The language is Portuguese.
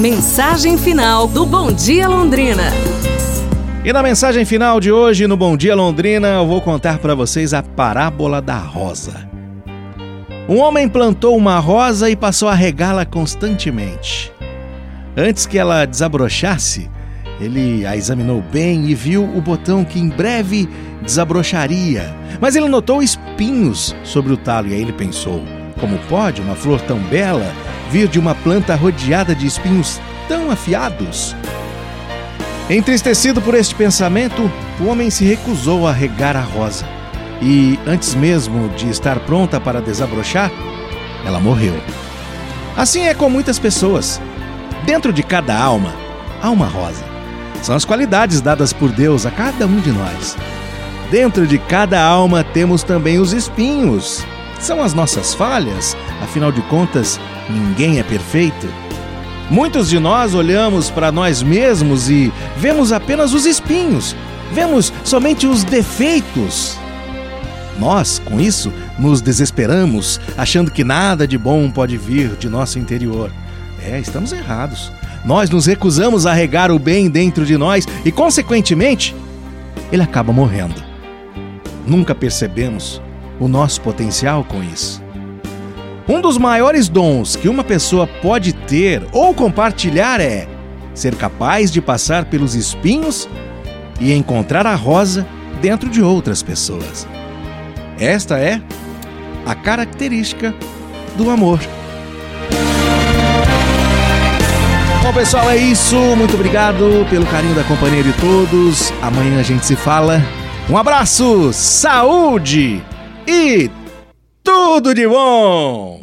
Mensagem final do Bom Dia Londrina. E na mensagem final de hoje, no Bom Dia Londrina, eu vou contar para vocês a parábola da rosa. Um homem plantou uma rosa e passou a regá-la constantemente. Antes que ela desabrochasse, ele a examinou bem e viu o botão que em breve desabrocharia. Mas ele notou espinhos sobre o talo e aí ele pensou: como pode uma flor tão bela vir de uma planta rodeada de espinhos tão afiados? Entristecido por este pensamento, o homem se recusou a regar a rosa. E, antes mesmo de estar pronta para desabrochar, ela morreu. Assim é com muitas pessoas. Dentro de cada alma, há uma rosa. São as qualidades dadas por Deus a cada um de nós. Dentro de cada alma temos também os espinhos. São as nossas falhas, afinal de contas, ninguém é perfeito. Muitos de nós olhamos para nós mesmos e vemos apenas os espinhos, vemos somente os defeitos. Nós, com isso, nos desesperamos, achando que nada de bom pode vir de nosso interior. É, estamos errados. Nós nos recusamos a regar o bem dentro de nós e, consequentemente, ele acaba morrendo. Nunca percebemos o nosso potencial com isso. Um dos maiores dons que uma pessoa pode ter ou compartilhar é ser capaz de passar pelos espinhos e encontrar a rosa dentro de outras pessoas. Esta é a característica do amor. Bom, pessoal, é isso. Muito obrigado pelo carinho da companhia de todos. Amanhã a gente se fala. Um abraço, saúde e tudo de bom!